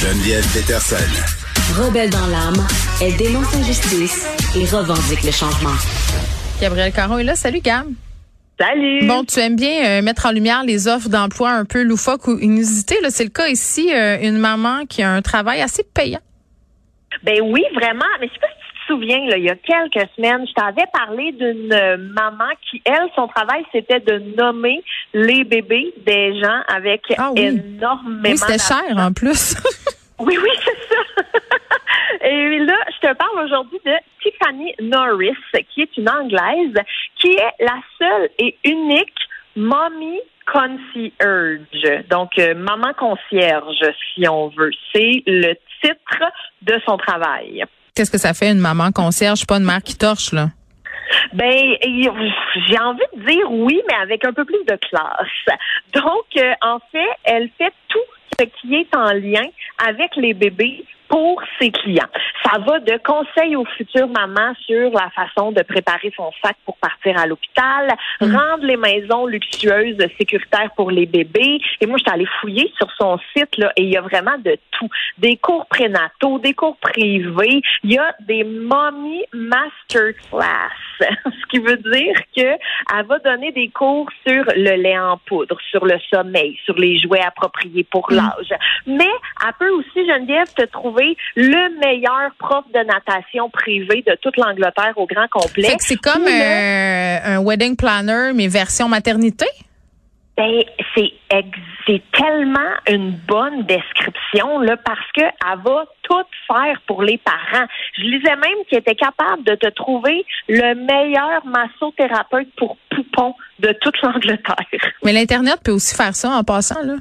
Geneviève Peterson. Rebelle dans l'âme, elle dénonce l'injustice et revendique le changement. Gabriel Caron est là. Salut, Gab. Salut. Bon, tu aimes bien euh, mettre en lumière les offres d'emploi un peu loufoques ou inusitées. C'est le cas ici, euh, une maman qui a un travail assez payant. Ben oui, vraiment. Mais je sais pas si souviens, là, il y a quelques semaines, je t'avais parlé d'une euh, maman qui, elle, son travail, c'était de nommer les bébés des gens avec Ah oui. énormément Oui, c'était cher en plus. Oui, oui, c'est ça. Et là, je te parle aujourd'hui de Tiffany Norris, qui est une Anglaise, qui est la seule et unique mommy concierge. Donc, euh, maman concierge, si on veut. C'est le titre de son travail. Qu'est-ce que ça fait une maman concierge, pas une mère qui torche, là? Ben, j'ai envie de dire oui, mais avec un peu plus de classe. Donc, euh, en fait, elle fait tout ce qui est en lien avec les bébés pour ses clients. Ça va de conseils aux futures mamans sur la façon de préparer son sac pour partir à l'hôpital, rendre les maisons luxueuses sécuritaires pour les bébés. Et moi, je suis allée fouiller sur son site là, et il y a vraiment de tout. Des cours prénataux, des cours privés. Il y a des mommy masterclass, ce qui veut dire que elle va donner des cours sur le lait en poudre, sur le sommeil, sur les jouets appropriés pour l'âge. Mais elle peut aussi, Geneviève, te trouver le meilleur prof de natation privé de toute l'Angleterre au grand complet. C'est comme le- un wedding planner, mais version maternité? Ben, c'est c'est tellement une bonne description là parce que elle va tout faire pour les parents. Je lisais même qu'elle était capable de te trouver le meilleur massothérapeute pour poupons de toute l'Angleterre. Mais l'Internet peut aussi faire ça en passant, là.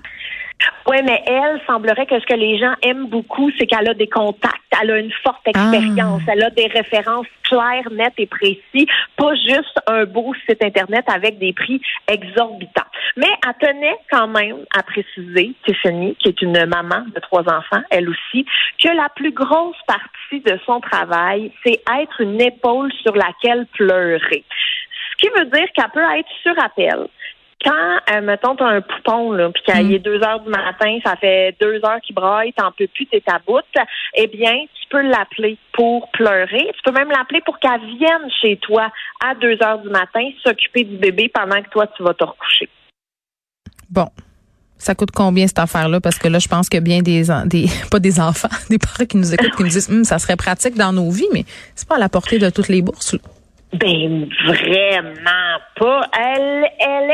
Oui, mais elle semblerait que ce que les gens aiment beaucoup, c'est qu'elle a des contacts, elle a une forte expérience, elle a des références claires, nettes et précises, pas juste un beau site internet avec des prix exorbitants. Mais elle tenait quand même à préciser, Tiffany, qui est une maman de trois enfants, elle aussi, que la plus grosse partie de son travail, c'est être une épaule sur laquelle pleurer. Ce qui veut dire qu'elle peut être sur appel quand, euh, mettons, t'as un poupon, là, puis qu'il est deux heures du matin, ça fait deux heures qu'il braille, t'en peux plus, t'es à bout, eh bien, tu peux l'appeler pour pleurer. Tu peux même l'appeler pour qu'elle vienne chez toi à deux heures du matin s'occuper du bébé pendant que toi, tu vas te recoucher. Bon. Ça coûte combien cette affaire-là? Parce que là, je pense que bien des, des pas des enfants, des parents qui nous écoutent, qui nous disent, Hum, ça serait pratique dans nos vies, mais c'est pas à la portée de toutes les bourses. là. Ben, vraiment pas. Elle, elle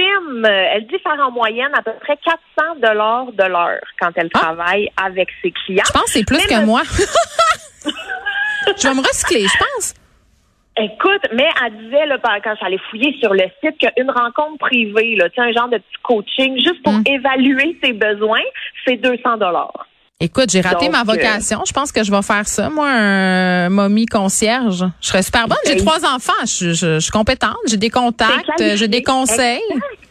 estime, elle dit faire en moyenne à peu près 400 dollars de l'heure quand elle travaille avec ses clients. Je pense que c'est plus Mais que moi. je vais me recycler, je pense. Écoute, mais elle disait là, quand j'allais fouiller sur le site qu'une rencontre privée, là, un genre de petit coaching, juste pour Mm. évaluer ses besoins, c'est 200 dollars. Écoute, j'ai raté Donc, ma vocation. Je pense que je vais faire ça, moi, un momie concierge. Je serais super bonne. J'ai Ben, trois enfants. Je, je- je suis compétente. J'ai des contacts. qualifiée. J'ai des conseils.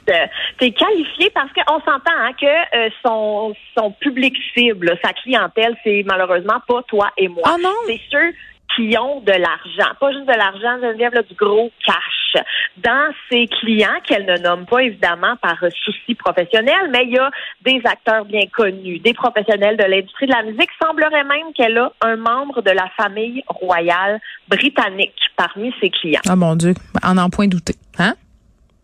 Exact. T'es qualifié parce qu'on s'entend hein, que euh, son, son public cible, sa clientèle, c'est malheureusement pas toi et moi. Ah non? C'est ceux ont de l'argent, pas juste de l'argent, Geneviève, là, du gros cash. Dans ses clients, qu'elle ne nomme pas évidemment par souci professionnel, mais il y a des acteurs bien connus, des professionnels de l'industrie de la musique. Semblerait même qu'elle a un membre de la famille royale britannique parmi ses clients. Ah mon Dieu, en en point douter. Hein?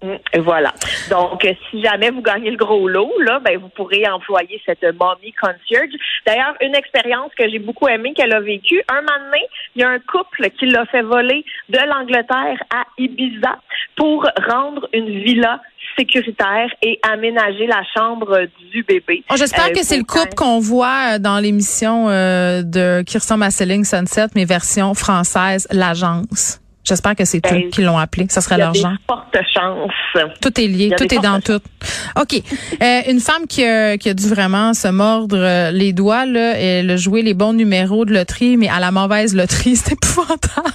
Mm, Voilà. Donc, euh, si jamais vous gagnez le gros lot, là, ben, vous pourrez employer cette mommy concierge. D'ailleurs, une expérience que j'ai beaucoup aimée qu'elle a vécue. Un donné, il y a un couple qui l'a fait voler de l'Angleterre à Ibiza pour rendre une villa sécuritaire et aménager la chambre du bébé. Oh, J'espère Euh, que c'est le couple qu'on voit euh, dans l'émission euh, de à Céline Sunset, mais version française, l'agence. J'espère que c'est Ben, eux qui l'ont appelé. Ça serait genre. fortes chances. Tout est lié, tout est dans tout. OK. Euh, une femme qui a, qui a dû vraiment se mordre euh, les doigts, là, elle a joué les bons numéros de loterie, mais à la mauvaise loterie, c'est épouvantable.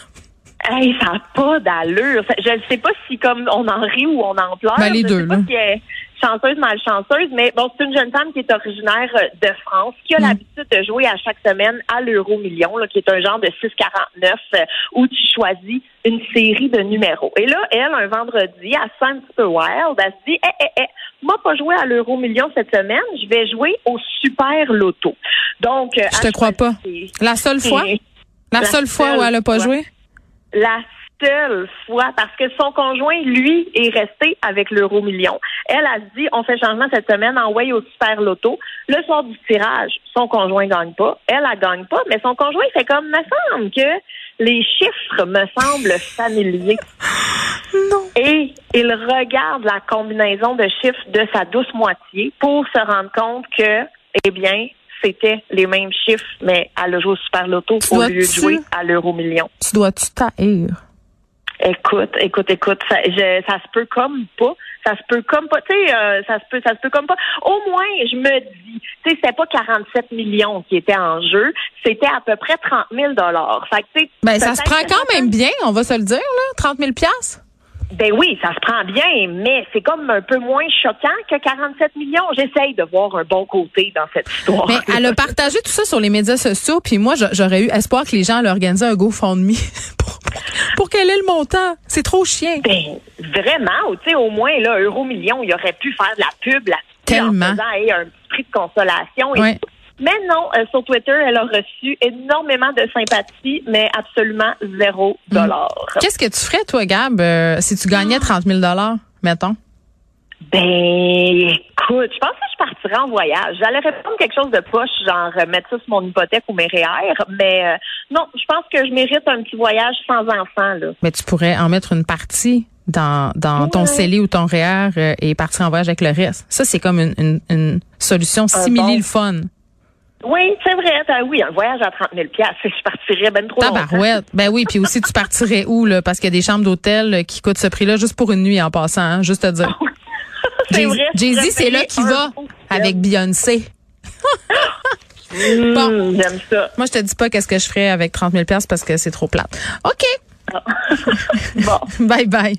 Hey, ça n'a pas d'allure. Je ne sais pas si comme on en rit ou on en pleure. Ben, les Je deux, sais pas là. si elle- chanceuse, malchanceuse, mais bon, c'est une jeune femme qui est originaire euh, de France, qui a Mm. l'habitude de jouer à chaque semaine à l'euro million, là, qui est un genre de 6,49 euh, où tu choisis une série de numéros. Et là, elle, un vendredi, elle se sent un petit peu wild. Elle se dit, eh, eh, eh, moi, pas jouer à l'euro million cette semaine, je vais jouer au super loto. Donc, euh, Je te crois pas. La seule fois? La, La seule fois où elle a pas fois. joué? la seule fois parce que son conjoint, lui, est resté avec l'euro million. Elle a dit, on fait changement cette semaine, envoyé au super loto. Le soir du tirage, son conjoint gagne pas. Elle, elle gagne pas, mais son conjoint fait comme, me semble que les chiffres me semblent familiers. Non. Et il regarde la combinaison de chiffres de sa douce moitié pour se rendre compte que, eh bien, c'était les mêmes chiffres, mais joué au super loto au lieu de jouer à l'euro million. Tu dois-tu t'haïr? Écoute, écoute, écoute, ça, je- ça se peut comme pas. Ça se peut comme pas. Tu sais, euh, ça se peut, ça se peut comme pas. Au moins, je me dis, tu sais, c'était pas 47 millions qui étaient en jeu, c'était à peu près 30 000 dollars. Fait que, tu sais, Ben, ça se prend quand même bien, on va se le dire, là. 30 000 piastres? Ben oui, ça se prend bien, mais c'est comme un peu moins choquant que 47 millions. J'essaye de voir un bon côté dans cette histoire. Mais elle a partagé tout ça sur les médias sociaux, puis moi, j'a- j'aurais eu espoir que les gens leur organisaient un GoFundMe pour, qu'elle ait le montant? C'est trop chien. Ben, vraiment, tu sais, au moins, là, Euro Million, il aurait pu faire de la pub là-dessus Tellement. en faisant hey, un prix de consolation. et Ouais. tout. Mais non, euh, sur Twitter, elle a reçu énormément de sympathie, mais absolument zéro Mm. dollar. Qu'est-ce que tu ferais, toi, Gab, euh, si tu gagnais 30 000 mettons? Ben, écoute, je pense que je partirais en voyage. J'allais répondre quelque chose de poche, genre euh, mettre ça sur mon hypothèque ou mes REER, mais euh, non, je pense que je mérite un petit voyage sans enfant, là. Mais tu pourrais en mettre une partie dans, dans ton. CELI ou ton REER euh, et partir en voyage avec le reste. Ça, c'est comme une, une, une solution simili bon. le fun. Oui, c'est vrai. Ben oui, un voyage à 30 000 je partirais ben trop. Tabarouette. Ben oui, puis aussi, tu partirais où, là? Parce qu'il y a des chambres d'hôtel euh, qui coûtent ce prix-là juste pour une nuit en passant, hein, juste te dire. Jay-Z, c'est là qu'il va avec Beyoncé. Mmh, Bon. J'aime ça. Moi, je te dis pas qu'est-ce que je ferais avec 30 000 parce que c'est trop plate. OK. Bon, Bye bye.